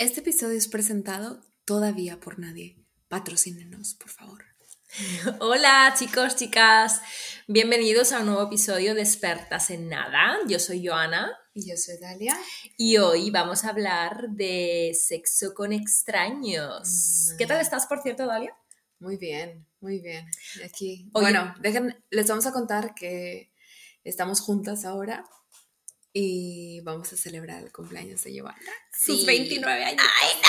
Este episodio es presentado todavía por nadie. Patrocínenos, por favor. Hola chicos, chicas, bienvenidos a un nuevo episodio de Expertas en Nada. Yo soy Joana. Y yo soy Dalia. Y hoy vamos a hablar de sexo con extraños. ¿Qué tal estás, por cierto, Dalia? Muy bien, muy bien. Aquí. Bueno, dejen, les vamos a contar que estamos juntas ahora y vamos a celebrar el cumpleaños de Giovanna. Sus 29 años. ¡Ay, no!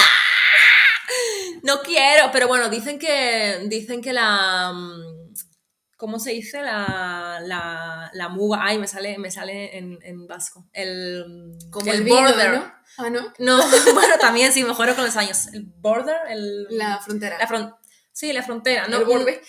No quiero, pero bueno, dicen que, dicen que la... Mm, ¿Cómo se dice? La, la, la muga. Ay, me sale, me sale en, en vasco. El, Como el, border. ¿no? Ah, ¿no? No, bueno, también sí, mejoro con los años. El border, el... La frontera. La frontera. Sí, la frontera, ¿no? El borde.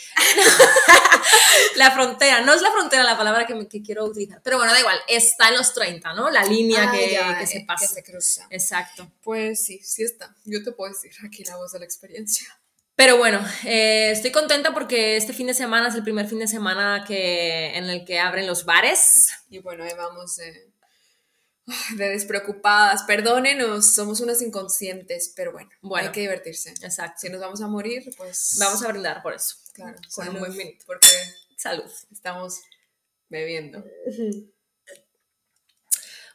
la frontera, no es la frontera la palabra que, que, quiero utilizar, pero bueno, da igual, está en los 30, ¿no? La línea Ah, que, ya, que se eh, pasa. Que se cruza. Exacto. Pues sí, sí está. Yo te puedo decir aquí la voz de la experiencia. Pero bueno, eh, estoy contenta porque este fin de semana es el primer fin de semana que, en el que abren los bares. Y bueno, ahí vamos de, de despreocupadas. Perdónenos, somos unas inconscientes, pero bueno, Bueno. hay que divertirse. Exacto. Si nos vamos a morir, pues Vamos a brindar por eso. claro, con un salud, buen vinito. porque Salud. estamos bebiendo.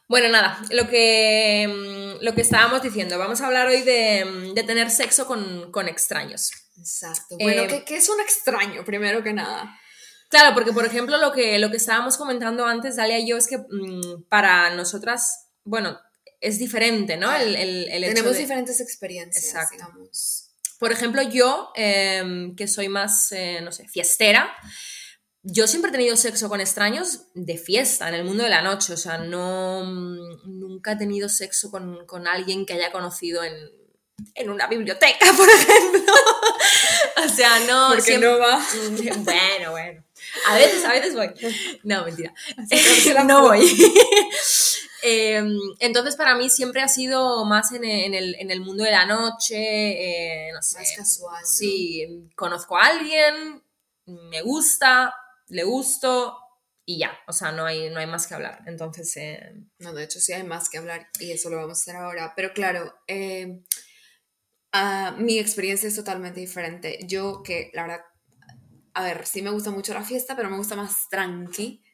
Bueno, nada, lo que, mm, lo que estábamos diciendo, vamos a hablar hoy de, mm, de tener sexo con, con extraños. Exacto. Bueno, Eh, ¿qué, qué es un extraño, primero que nada? Claro, porque por ejemplo lo que, lo que estábamos comentando antes, Dalia y yo, es que mm, para nosotras, bueno, es diferente, ¿no? El, el- el hecho Tenemos de- diferentes experiencias, Exacto. digamos. Por ejemplo, yo, em, que soy más, eh, no sé, fiestera, yo siempre he tenido sexo con extraños de fiesta, en el mundo de la noche, o sea, no, mm, nunca he tenido sexo con, con alguien que haya conocido en, en una biblioteca, por ejemplo. o sea, no... Porque siempre- no va. Bueno, bueno. A veces, a veces voy. No, mentira. no voy. Em, entonces, para mí siempre ha sido más en el, en el- en el mundo de la noche, eh, no sé. Más casual. ¿no? Sí, conozco a alguien, me gusta, le gusto y ya. O sea, no hay, no hay más que hablar. Entonces, eh, No, de hecho sí hay más que hablar y eso lo vamos a hacer ahora. Pero claro, eh, ah, mi experiencia es totalmente diferente. Yo que, la verdad, a ver, sí me gusta mucho la fiesta, pero me gusta más tranqui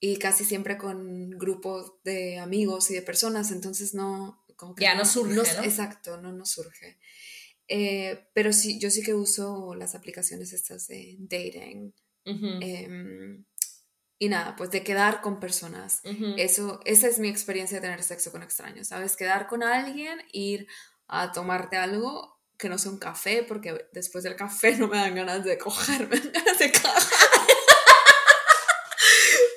y casi siempre con grupos de amigos y de personas, entonces no... Como que Ya, no surge, ¿no? Exacto, no nos surge. Eh, pero sí, yo sí que uso las aplicaciones estas de dating. em, y nada, pues de quedar con personas. Eso, esa es mi experiencia de tener sexo con extraños, ¿sabes? Quedar con alguien, ir a tomarte algo que no sea un café, porque después del café no me dan ganas de coger, me dan ganas de cagar.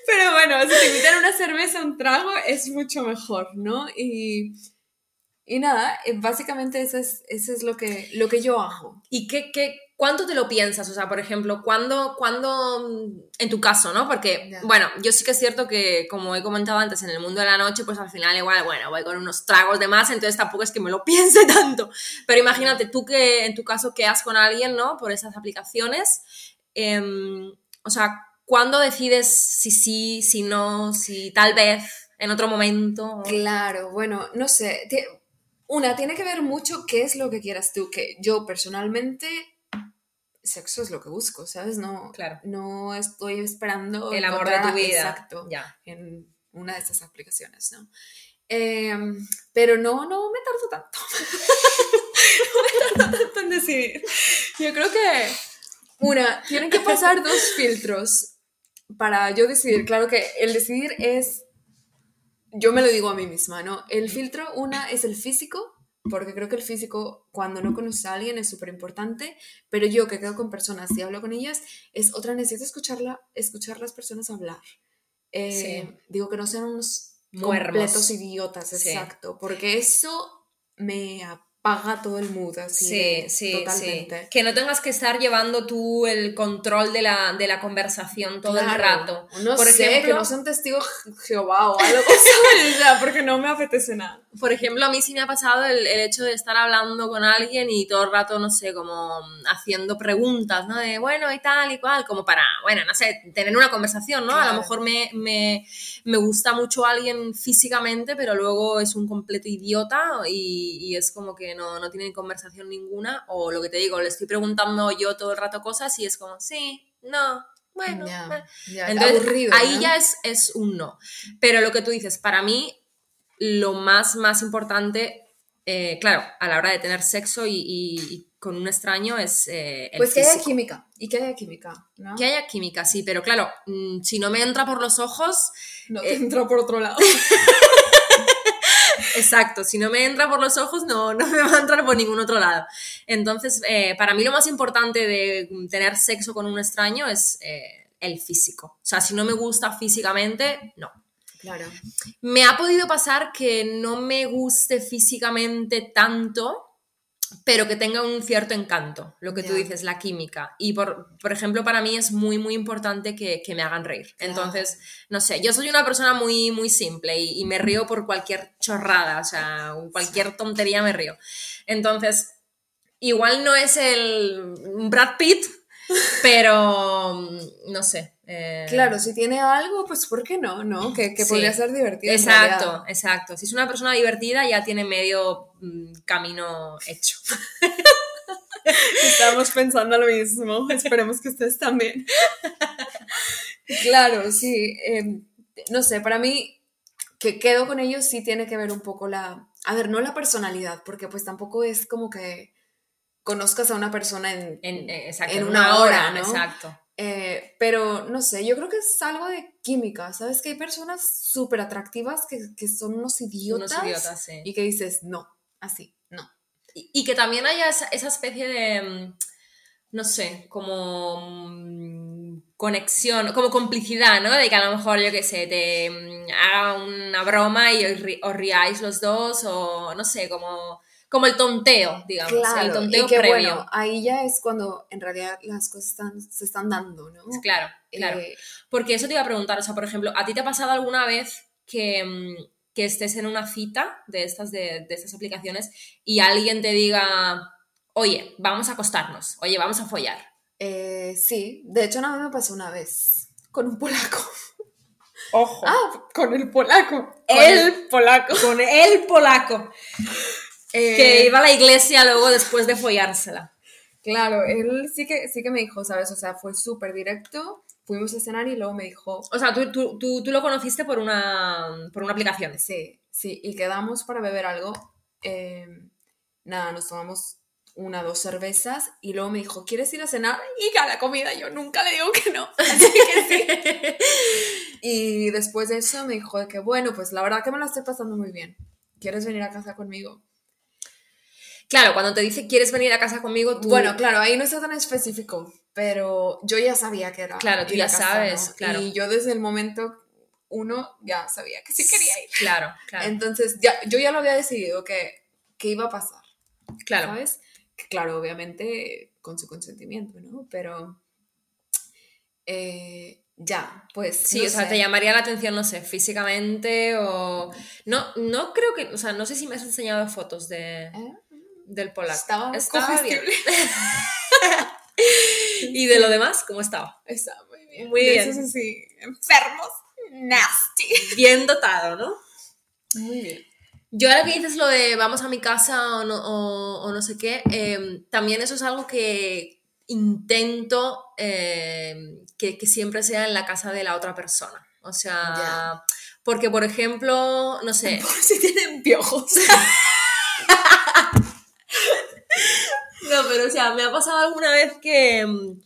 Pero bueno, si te invitan una cerveza, un trago, es mucho mejor, ¿no? Y, y nada, eh, básicamente eso es, eso es lo, que, lo que yo hago. ¿Y qué, qué, cuánto te lo piensas? O sea, por ejemplo, ¿cuándo, cuándo mm, en tu caso, ¿no? Porque, bueno, yo sí que es cierto que, como he comentado antes, en el mundo de la noche, pues al final igual, bueno, voy con unos tragos de más, entonces tampoco es que me lo piense tanto. Pero imagínate tú que en tu caso quedas con alguien, ¿no? Por esas aplicaciones. em, o sea, ¿cuándo decides si sí, si no, si tal vez, en otro momento? Claro, bueno, no sé. Una, tiene que ver mucho qué es lo que quieras tú, que yo personalmente, sexo es lo que busco, ¿sabes? No, Claro. no estoy esperando El amor de tu vida. Exacto, Ya. en una de estas aplicaciones, ¿no? Em, pero no, no me tardo tanto. no me tardo tanto en decidir. Yo creo que, una, tienen que pasar dos filtros para yo decidir. Claro que el decidir es yo me lo digo a mí misma, ¿no? El filtro, una, es el físico, porque creo que el físico, cuando no conoces a alguien, es súper importante, pero yo que quedo con personas y hablo con ellas, es otra, necesito escucharla, escuchar las personas hablar. Eh, Sí. Digo que no sean unos Muermos. completos idiotas, Sí. exacto, porque eso me apaga todo el mood, así. Sí, de- sí, totalmente. sí. Que no tengas que estar llevando tú el control de la, de la conversación todo el Claro. rato. No por sé, ejemplo, que no sea un testigo Je- Jehová o algo. Ya, porque no me apetece nada. por ejemplo, a mí sí me ha pasado el, el hecho de estar hablando con alguien y todo el rato, no sé, como haciendo preguntas, ¿no? De, bueno, y tal y cual, como para, bueno, no sé, tener una conversación, ¿no? A Claro. lo mejor me, me, me gusta mucho alguien físicamente, pero luego es un completo idiota y, y es como que no, no tiene conversación ninguna, o lo que te digo, le estoy preguntando yo todo el rato cosas y es como, sí, no, bueno, Ya, eh. ya, Entonces, aburrido. ahí ¿no? ya es, es un no. Pero lo que tú dices, para mí, lo más, más importante, eh, claro, a la hora de tener sexo y, y- y con un extraño es eh, el Pues que haya química. Y que haya química, ¿no? Que haya química, sí, pero claro, mm, si no me entra por los ojos, No Eh, entra por otro lado. exacto, si no me entra por los ojos, no, no me va a entrar por ningún otro lado. Entonces, eh, para mí lo más importante de tener sexo con un extraño es eh, el físico. O sea, si no me gusta físicamente, no. Claro. Me ha podido pasar que no me guste físicamente tanto, pero que tenga un cierto encanto, lo que tú dices, la química. Y por, por ejemplo, para mí es muy, muy importante que, que me hagan reír. Entonces, no sé, yo soy una persona muy, muy simple y, y me río por cualquier chorrada, o sea, cualquier tontería me río. Entonces, igual no es el Brad Pitt, pero mm, no sé. eh, Claro, si tiene algo, pues ¿por qué no? ¿No? Que, que Sí. podría ser divertido. Exacto, exacto. Si es una persona divertida, ya tiene medio mm, camino hecho. Estamos pensando lo mismo. Esperemos que ustedes también. claro, sí. eh, no sé, para mí, que quedo con ellos sí tiene que ver un poco la. A ver, no la personalidad, porque pues tampoco es como que conozcas a una persona en. En, eh, exacto, En una una, hora, hora, ¿no? exacto. eh, pero no sé, yo creo que es algo de química, ¿sabes? Que hay personas súper atractivas que, que son unos idiotas, Unos idiotas, sí. y que dices, no, así, no. Y, y que también haya esa, esa especie de, mm, no sé, como mm, conexión, como complicidad, ¿no? De que a lo mejor, yo qué sé, te mm, haga una broma y os, ri- os riáis los dos, o no sé, como, como el tonteo, digamos, el Claro, tonteo y que previo. bueno, ahí ya es cuando en realidad las cosas están, se están dando, ¿no? Claro, claro. Eh, Porque eso te iba a preguntar, o sea, por ejemplo, ¿a ti te ha pasado alguna vez que, mm, que estés en una cita de estas, de, de estas aplicaciones y alguien te diga, oye, vamos a acostarnos, oye, vamos a follar? eh, sí, de hecho nada me pasó una vez con un polaco. Ojo. Ah, con el polaco. Con el polaco. Con el polaco, Eh, que iba a la iglesia luego después de follársela. Claro, él sí que, sí que me dijo, ¿sabes? O sea, fue súper directo. Fuimos a cenar y luego me dijo, O sea, tú, tú, tú, tú lo conociste por una, por una aplicación. sí, sí, y quedamos para beber algo. eh, nada, nos tomamos una, dos cervezas y luego me dijo, ¿quieres ir a cenar? Y a la comida yo nunca le digo que no. Así que sí. Y después de eso me dijo que, bueno, pues la verdad que me la estoy pasando muy bien. ¿Quieres venir a casa conmigo? Claro, cuando te dice quieres venir a casa conmigo, tú... Bueno, claro, ahí no está tan específico, pero yo ya sabía que era. Claro, tú ya casa, sabes, ¿no? claro. Y yo desde el momento uno ya sabía que sí quería ir. Claro, claro, Entonces, ya, yo ya lo había decidido que, que iba a pasar, claro. ¿sabes? Que claro, obviamente con su consentimiento, ¿no? Pero eh, ya, pues. Sí, no o sea, sé. te llamaría la atención, no sé, físicamente o... No, no creo que... O sea, no sé si me has enseñado fotos de, ¿Eh? Del polaco. Estaba, bien. comestible. ¿Y de lo demás, cómo estaba? Estaba muy bien. Muy bien. Esos así, enfermos, nasty. Bien dotado, ¿no? Muy bien. Yo ahora que dices lo de vamos a mi casa o no, o- o no sé qué, eh, también eso es algo que intento eh, que, que siempre sea en la casa de la otra persona. O sea, porque por ejemplo, no sé, Por si tienen piojos. No, pero o sea, me ha pasado alguna vez que, mm,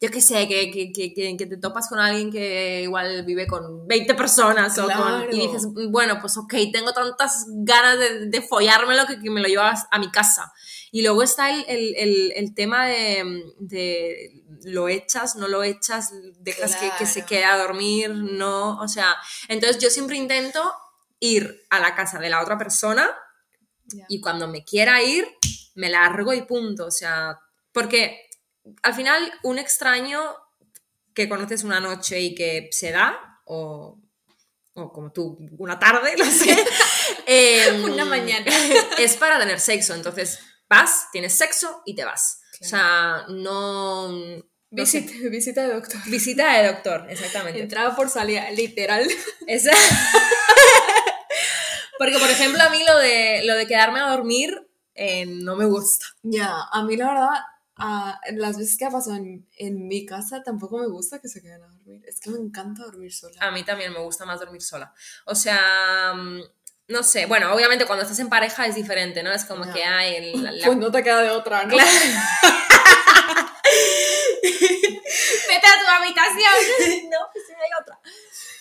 yo qué sé, que, que, que, que- te topas con alguien que igual vive con 20 personas o con- Claro. y dices, bueno, pues ok, tengo tantas ganas de, de follármelo que, que me lo llevas a mi casa. Y luego está el, el, el, el tema de, de lo echas, no lo echas, dejas que, que se quede a dormir, no, o sea, entonces yo siempre intento ir a la casa de la otra persona Ya. y cuando me quiera ir, me largo y punto. O sea, porque al final un extraño que conoces una noche y que se da, o, o como tú, una tarde, no sé, em, Una mañana. es para tener sexo. Entonces vas, tienes sexo y te vas. O sea, no... no sé. Visita, visita de doctor. Visita de doctor, exactamente. Entraba por salida, literal. Esa- Porque, por ejemplo, a mí lo de, lo de quedarme a dormir eh, no me gusta. Ya, a mí la verdad, ah, las veces que ha pasado en, en mi casa tampoco me gusta que se queden a dormir. Es que me encanta dormir sola. A mí también me gusta más dormir sola. O sea, mm, no sé, bueno, obviamente cuando estás en pareja es diferente, ¿no? Es como que hay el- la- la- Pues no te queda de otra, ¿no? Claro. Vete a tu habitación. no, pues sí hay otra.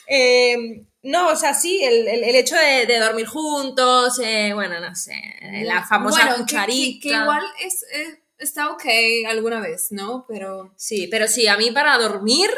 Eh, no, o sea, sí, el, el- el hecho de, de dormir juntos, eh, bueno, no sé, la famosa Bueno, que- cucharita. Que, que igual es, es- está ok alguna vez, ¿no? Pero Sí, pero sí, a mí para dormir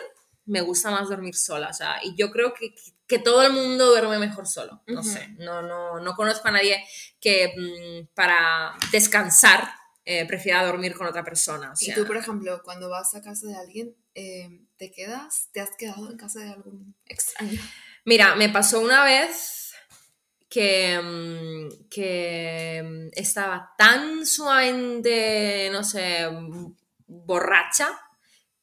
me gusta más dormir sola, o sea, y yo creo que, que todo el mundo duerme mejor solo, no sé, no, no, no conozco a nadie que mm, para descansar eh, prefiera dormir con otra persona, o Y sea, tú, por ejemplo, cuando vas a casa de alguien, eh, ¿te quedas? ¿Te has quedado en casa de algún extraño? Mira, me pasó una vez que, mm, que mm, estaba tan sumamente, no sé, mm, borracha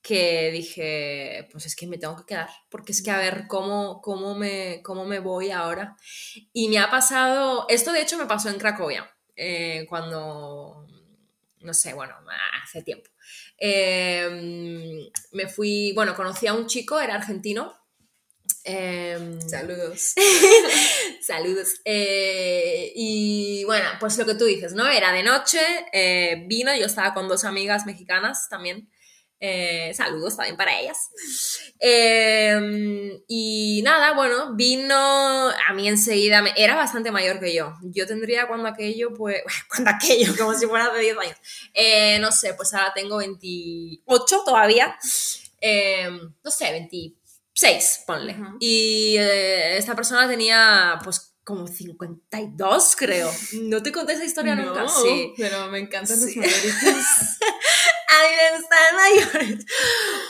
que dije, pues es que me tengo que quedar, porque es que a ver cómo, cómo, me, cómo me voy ahora. Y me ha pasado, esto de hecho me pasó en Cracovia, eh, cuando, no sé, bueno, hace tiempo. Eh, me fui, bueno, conocí a un chico, era argentino. Eh, Saludos. Saludos. Eh, y bueno, pues lo que tú dices, ¿no? Era de noche, eh, vino, yo estaba con dos amigas mexicanas también. Eh, saludos también para ellas. Eh, y nada, bueno, vino a mí enseguida, me- era bastante mayor que yo. Yo tendría cuando aquello, pues, cuando aquello, como si fuera de 10 años. No sé, pues ahora tengo 28 todavía. Eh, no sé, 26, ponle. Y eh, esta persona tenía, pues, como 52, creo. ¿No te conté esa historia nunca? No, Sí. pero me encantan Sí. los mayoritos. A mí me gustan mayores.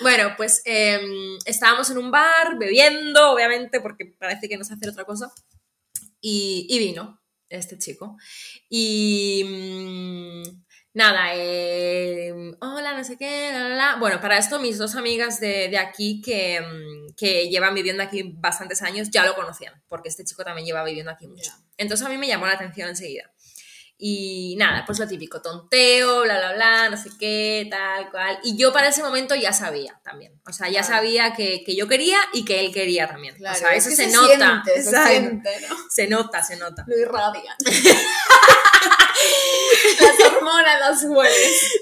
Bueno, pues eh, estábamos en un bar bebiendo, obviamente, porque parece que no sé hacer otra cosa. Y, y vino este chico. Y mm, nada, eh, hola, no sé qué, la, la, la. Bueno, para esto mis dos amigas de, de aquí que, mm, que llevan viviendo aquí bastantes años ya lo conocían, porque este chico también lleva viviendo aquí mucho. Entonces a mí me llamó la atención enseguida. Y nada, pues lo típico, tonteo, bla, bla, bla, no sé qué, tal, cual. Y yo para ese momento ya sabía también. O sea, ya Claro. sabía que, que yo quería y que él quería también. Claro, o sea, es eso se, nota. Siente, se siente, ¿no? Se nota, se nota. Lo irradian. las hormonas las hueles.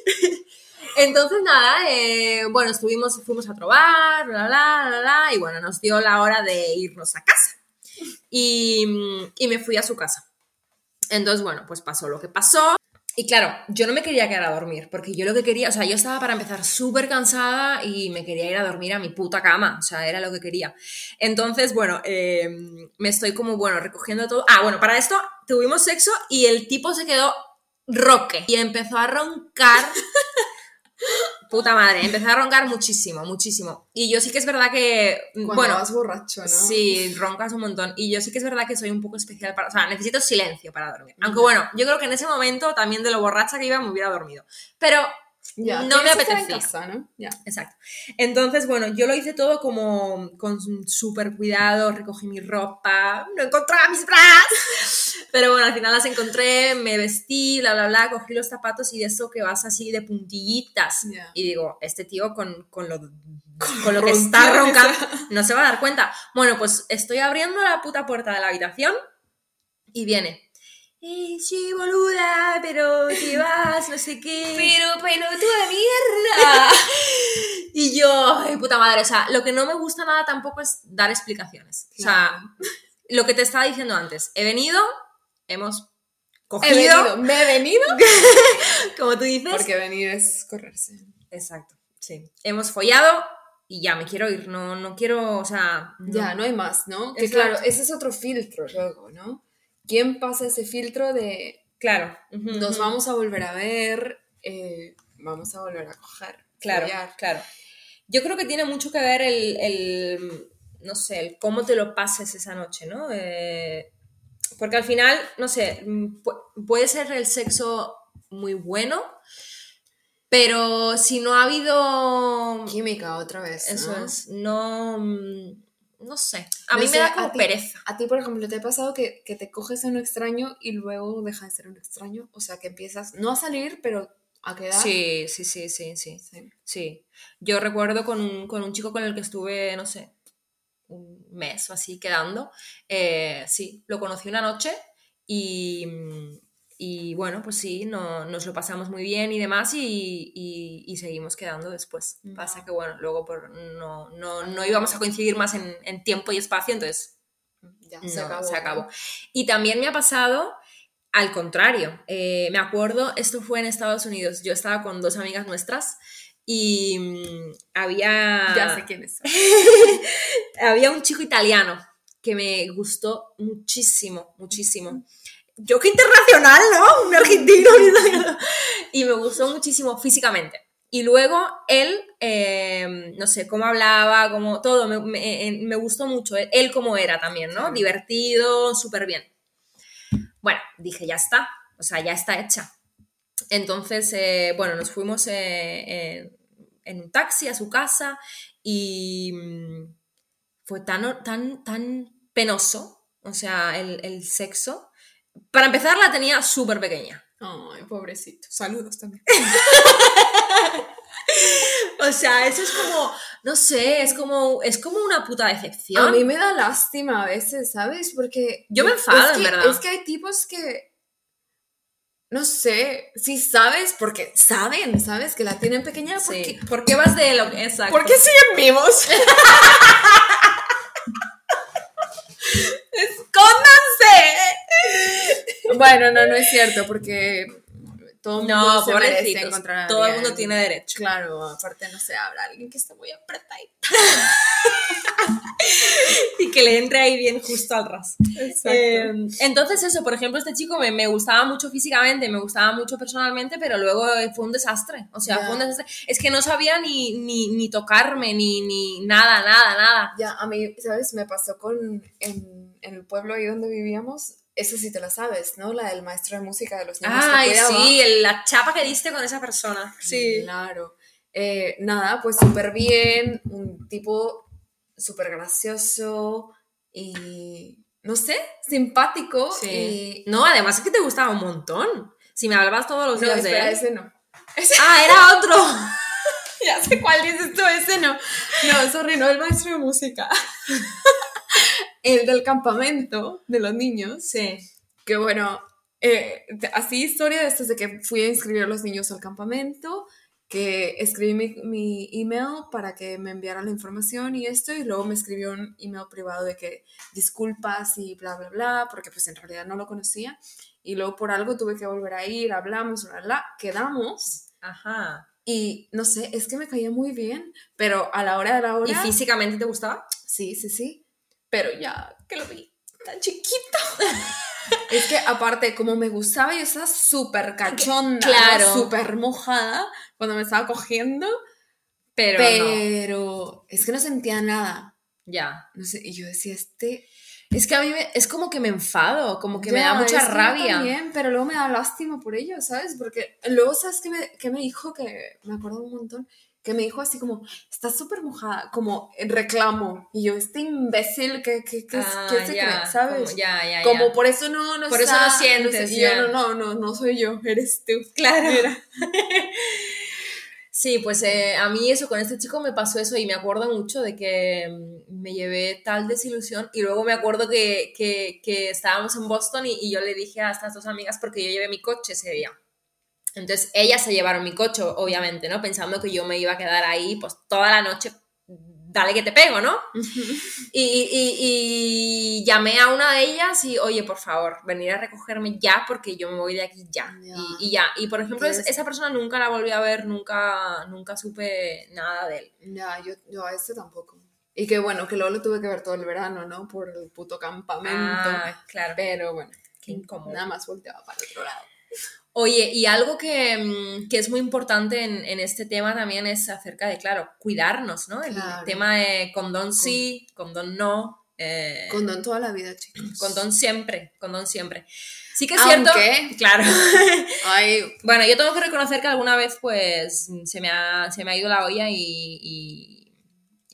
Entonces, nada, eh, bueno, estuvimos, fuimos a probar, bla, bla, bla, bla, y bueno, nos dio la hora de irnos a casa. Y, mm, y me fui a su casa. Entonces, bueno, pues pasó lo que pasó. Y claro, yo no me quería quedar a dormir, porque yo lo que quería, o sea, yo estaba para empezar súper cansada y me quería ir a dormir a mi puta cama, o sea, era lo que quería. Entonces, bueno, eh, me estoy como, bueno, recogiendo todo. Ah, bueno, para esto tuvimos sexo y el tipo se quedó roque y empezó a roncar. Puta madre, empezó a roncar muchísimo, muchísimo. Y yo sí que es verdad que, Cuando bueno, vas borracho, ¿no? Sí, roncas un montón. Y yo sí que es verdad que soy un poco especial para. O sea, necesito silencio para dormir. Aunque bueno, yo creo que en ese momento también de lo borracha que iba me hubiera dormido. Pero Ya, no me en apetecía. casa, ¿no? Ya. Exacto. Entonces, bueno, yo lo hice todo como con súper cuidado, recogí mi ropa, no encontraba mis bras. Pero bueno, al final las encontré, me vestí, bla, bla, bla, cogí los zapatos y de eso que vas así de puntillitas. Ya. Y digo, este tío con, con lo, con lo que está roncando no se va a dar cuenta. Bueno, pues estoy abriendo la puta puerta de la habitación y viene. Eh, sí, boluda, pero te vas, no sé qué. Pero, pero tú de mierda. Y yo, ay, puta madre, o sea, lo que no me gusta nada tampoco es dar explicaciones. O sea, lo que te estaba diciendo antes, he venido, hemos He cogido, venido. ¿Me he venido? como tú dices. Porque venir es correrse. Exacto, sí. Hemos follado y ya me quiero ir, no, no quiero, o sea... no. Ya, no hay más, ¿no? Que claro, ese es otro filtro luego, ¿no? ¿Quién pasa ese filtro de Claro. nos vamos a volver a ver, eh, vamos a volver a coger. Claro, follar. claro. Yo creo que tiene mucho que ver el, el, no sé, el cómo te lo pases esa noche, ¿no? Eh, porque al final, no sé, mm, pu- puede ser el sexo muy bueno, pero si no ha habido... Química otra vez. Eso ¿no? es, no... mm, No sé, a No mí sé, me da a como ti- pereza. A ti, por ejemplo, ¿te ha pasado que, que te coges a un extraño y luego deja de ser un extraño? O sea, que empiezas no a salir, pero a quedar. Sí, sí, sí, sí, sí. Sí. Sí, yo recuerdo con un, con un chico con el que estuve, no sé, un mes o así quedando. eh, sí, lo conocí una noche y, y bueno, pues sí, no, nos lo pasamos muy bien y demás y, y- y seguimos quedando después. Ya. Pasa que bueno, luego por, no, no, no íbamos a coincidir más en, en tiempo y espacio, entonces Ya, no, se acabó. se acabó. Y también me ha pasado al contrario. Eh, me acuerdo, esto fue en Estados Unidos. Yo estaba con dos amigas nuestras y mm, había, Ya sé quién es. había un chico italiano que me gustó muchísimo, muchísimo. Yo qué internacional, ¿no? Un argentino. y me gustó muchísimo físicamente. Y luego él, eh, no sé, cómo hablaba, cómo todo, me, me- eh, me gustó mucho. Él, cómo era también, ¿no? Divertido, súper bien. Bueno, dije, ya está, o sea, ya está hecha. Entonces, eh, bueno, nos fuimos eh, eh, en un taxi a su casa y mm, fue tan, tan, tan penoso, o sea, el, el sexo. Para empezar, la tenía súper pequeña. Ay, pobrecito. Saludos también. O sea, eso es como, no sé, es como, es como una puta decepción. A mí me da lástima a veces, ¿sabes? Porque. Yo me enfado, es en verdad. Es que hay tipos que. No sé, si sabes, porque saben, ¿sabes? Que la tienen pequeña, Sí. porque. ¿Por qué vas de lo que... Exacto. ¿Por qué siguen vivos? ¡Escóndanse! Bueno, no, no es cierto, porque todo el mundo No, se merece encontrar a Todo el mundo tiene derecho. Claro, aparte no sé, habrá alguien que esté muy apretadito. Y que le entre ahí bien justo al ras. Eh, entonces eso, por ejemplo, este chico me, me gustaba mucho físicamente, me gustaba mucho personalmente, pero luego fue un desastre. O sea, fue un desastre. Es que no sabía ni, ni, ni tocarme, ni, ni nada, nada, nada. Ya, a mí, ¿sabes? Me pasó con, en, en el pueblo ahí donde vivíamos, eso sí te la sabes, ¿no? La del maestro de música de los niños que Ay, cuidaba. sí, la chapa que diste con esa persona. Sí. Claro. Eh, nada, pues súper bien, un tipo súper gracioso y, no sé, simpático. Sí. Y... No, además es que te gustaba un montón. Si me hablabas todos los No, días de espera, él. ese no. Ah, era otro. Ya sé cuál dices tú, ese no. No, sorry, no el maestro de música. el del campamento de los niños. Sí. Que bueno, eh, así historia de esto es de que fui a inscribir a los niños al campamento, que escribí mi, mi email para que me enviaran la información y esto, y luego me escribió un email privado de que disculpas y bla, bla, bla, porque pues en realidad no lo conocía. Y luego por algo tuve que volver a ir, hablamos, bla, bla, quedamos. Ajá. Y no sé, es que me caía muy bien, pero a la hora de la hora... ¿Y físicamente te gustaba? Sí, sí, sí. Pero ya que lo vi tan chiquito. es que aparte, como me gustaba, yo estaba súper cachonda, Claro. súper mojada cuando me estaba cogiendo. Pero, no. Pero es que no sentía nada. Ya. No sé, y yo decía, este. Es que a mí me- es como que me enfado, como que me da mucha que rabia. también, pero luego me da lástima por ello, ¿sabes? Porque luego, ¿sabes qué me, qué me dijo? Que me acuerdo un montón. Que me dijo así como, estás súper mojada, como en reclamo. Y yo, este imbécil, ¿qué, qué, qué, Ah, qué se ya, cree? ¿Sabes? Como, ya, ya, Como por eso no, no Por eso no sientes, sé, y yo, no, no, no, no soy yo, eres tú. Claro. Mira. Sí, pues eh, a mí eso, con este chico me pasó eso y me acuerdo mucho de que mm, me llevé tal desilusión y luego me acuerdo que, que, que estábamos en Boston y, y yo le dije a estas dos amigas porque yo llevé mi coche ese día. Entonces ellas se llevaron mi coche, obviamente, ¿no? Pensando que yo me iba a quedar ahí pues toda la noche, dale que te pego, ¿no? Y, y- y llamé a una de ellas y, oye, por favor, venir a recogerme ya porque yo me voy de aquí ya. Ya. Y, y ya. Y por ejemplo, es- Tienes- esa persona nunca la volví a ver, nunca, nunca supe nada de él. Ya, yo, yo a este tampoco. Y que bueno, que luego lo tuve que ver todo el verano, ¿no? Por el puto campamento. Ah, claro. Pero bueno, Qué incómodo. nada más volteaba para el otro lado. Oye, y algo que, mm, que es muy importante en, en este tema también es acerca de, claro, cuidarnos, ¿no? El Claro. tema de condón sí, condón no. eh, Condón toda la vida, chicos. condón siempre, condón siempre. Sí que es cierto. Aunque- Claro. Ay, Bueno, yo tengo que reconocer que alguna vez, pues, se me ha, se me ha ido la olla y. y,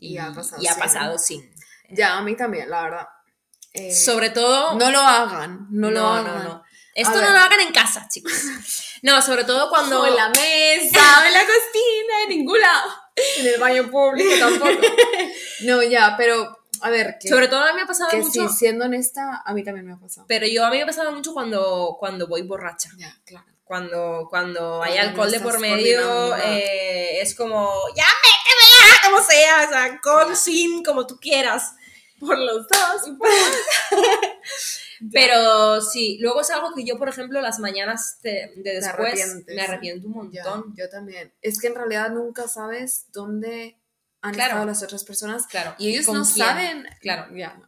Y ha pasado y ha pasado sin. ya, a mí también, la verdad. Eh, Sobre todo. No lo hagan, no, lo no, hagan. no. Esto no lo hagan en casa, chicos. No, sobre todo cuando. O en la mesa, en la cocina, en ningún lado. En el baño público tampoco. No, ya, pero a ver, que, Sobre todo a mí me ha pasado que mucho. sí, siendo honesta, a mí también me ha pasado. Pero yo a mí me ha pasado mucho cuando, cuando voy borracha. Ya, claro. Cuando, cuando hay Cuando alcohol de por medio, eh, es como, ya métemela, como sea, o sea, con, sin, como tú quieras. Por los dos. Pero sí, luego es algo que yo, por ejemplo, las mañanas de, de después me arrepiento un Ya, montón. yo también. Es que en realidad nunca sabes dónde han Claro. estado las otras personas Claro. y ellos ¿con no quién? saben. Claro. Ya.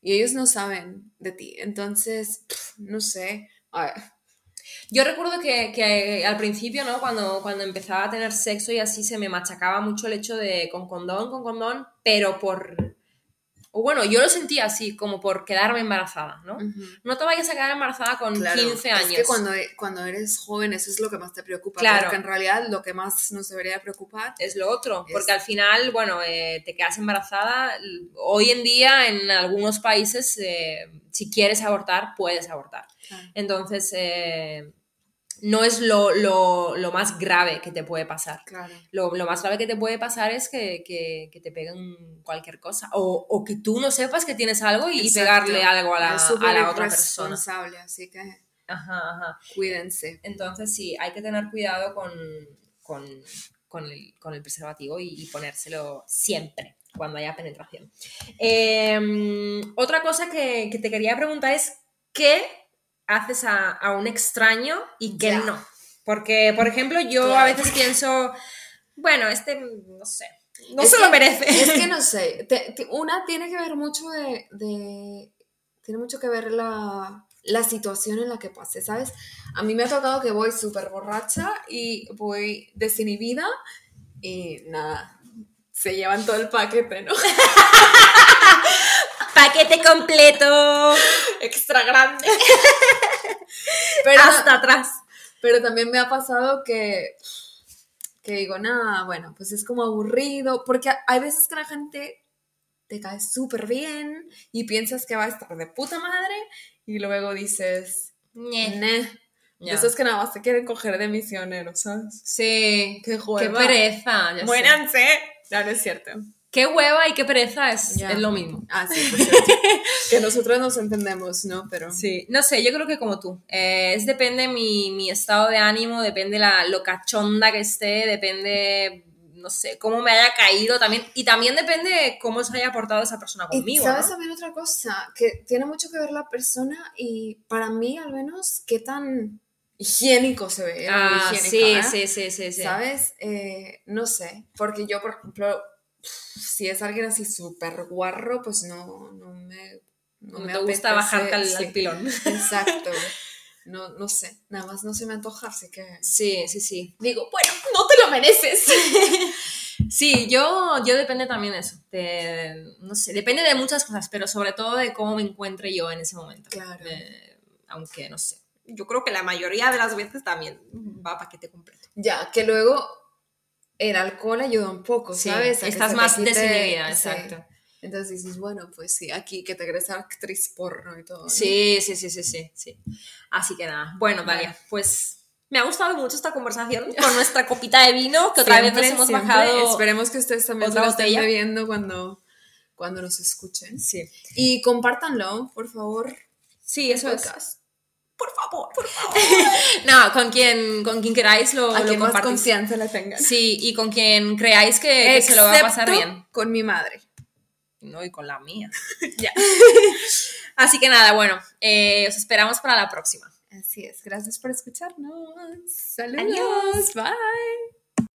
Y ellos no saben de ti. Entonces, no sé. A ver, Yo recuerdo que, que al principio, ¿no? Cuando, cuando empezaba a tener sexo y así se me machacaba mucho el hecho de con condón, con condón, pero por... O bueno, yo lo sentía así, como por quedarme embarazada, ¿no? No te vayas a quedar embarazada con Claro, 15 años. Es que cuando, cuando eres joven eso es lo que más te preocupa. Claro. Porque en realidad lo que más nos debería preocupar es lo otro, Es- porque al final, bueno, eh, te quedas embarazada. Hoy en día, en algunos países, eh, si quieres abortar, puedes abortar. Claro. Entonces, eh, no es lo, lo- lo más grave que te puede pasar. Claro. Lo, lo más grave que te puede pasar es que, que- que te peguen cualquier cosa. O, o que tú no sepas que tienes algo y pegarle algo a la, a la otra persona. así que Ajá, ajá. cuídense. Entonces sí, hay que tener cuidado con, con, con el, con el preservativo y, y ponérselo siempre cuando haya penetración. Eh, otra cosa que, que te quería preguntar es, ¿qué haces a, a un extraño y Ya. no? Porque, por ejemplo, yo a veces pienso, bueno, este, no sé, no Es se que- lo merece. Es que no sé, te- te- una tiene que ver mucho de, de- tiene mucho que ver la, la situación en la que pase, ¿sabes? A mí me ha tocado que voy súper borracha y voy desinhibida y nada, se llevan todo el paquete, ¿no? Paquete completo, Extra grande. Pero, hasta atrás. pero también me ha pasado que, que digo, nada, bueno, pues es como aburrido, porque hay veces que la gente te cae súper bien y piensas que va a estar de puta madre y luego dices, ne. Ya. Esos que nada más te quieren coger de misionero, ¿sabes? Sí, Qué qué hueva. pereza. ya. Muéranse. No, no es cierto. Qué hueva y qué pereza es, es lo mismo. Ah, sí, por cierto. que nosotros nos entendemos, ¿no? Pero Sí, no sé, yo creo que como tú. Eh, es depende mi, mi estado de ánimo, depende la lo cachonda que esté, depende, no sé, cómo me haya caído también. Y también depende cómo se haya portado esa persona Y conmigo. sabes ¿no? también otra cosa, que tiene mucho que ver la persona y para mí al menos qué tan higiénico se ve. Ah, higiénica, sí, ¿eh? sí, sí, sí, sí. ¿Sabes? Eh, no sé, porque yo, por ejemplo, si es alguien así súper guarro, pues no, no me... No, me te gusta bajarte al, sí, al pilón. Exacto. No, no sé, nada más no se me antoja, así que... Sí, sí, sí. Digo, bueno, no te lo mereces. Sí, yo, yo depende también de eso. de- no sé, depende de muchas cosas, pero sobre todo de cómo me encuentre yo en ese momento. Claro. Aunque no sé. Yo creo que la mayoría de las veces también va paquete completo. Ya, que luego el alcohol ayuda un poco, Sí, ¿sabes? A estás más quite- desinhibida, sí. exacto. Entonces dices, bueno, pues sí, aquí que te crees actriz porno y todo. ¿no? Sí, sí, sí, sí, sí, sí. Así que nada. Bueno, Dalia, Vale. pues me ha gustado mucho esta conversación con nuestra copita de vino, que otra vez nos hemos siempre. bajado. Esperemos que ustedes también otra lo estén bebiendo cuando, cuando nos escuchen. Sí, Y compártanlo, por favor. sí, eso es. Por favor, por favor. no, con quien, con quien queráis lo, A lo quien más confianza le tengan. Sí, y con quien creáis que, que se lo va a pasar bien. con mi madre. No, y con la mía. Ya. Así que nada, bueno, eh, os esperamos para la próxima. Así es. Gracias por escucharnos. Saludos. Adiós. Bye.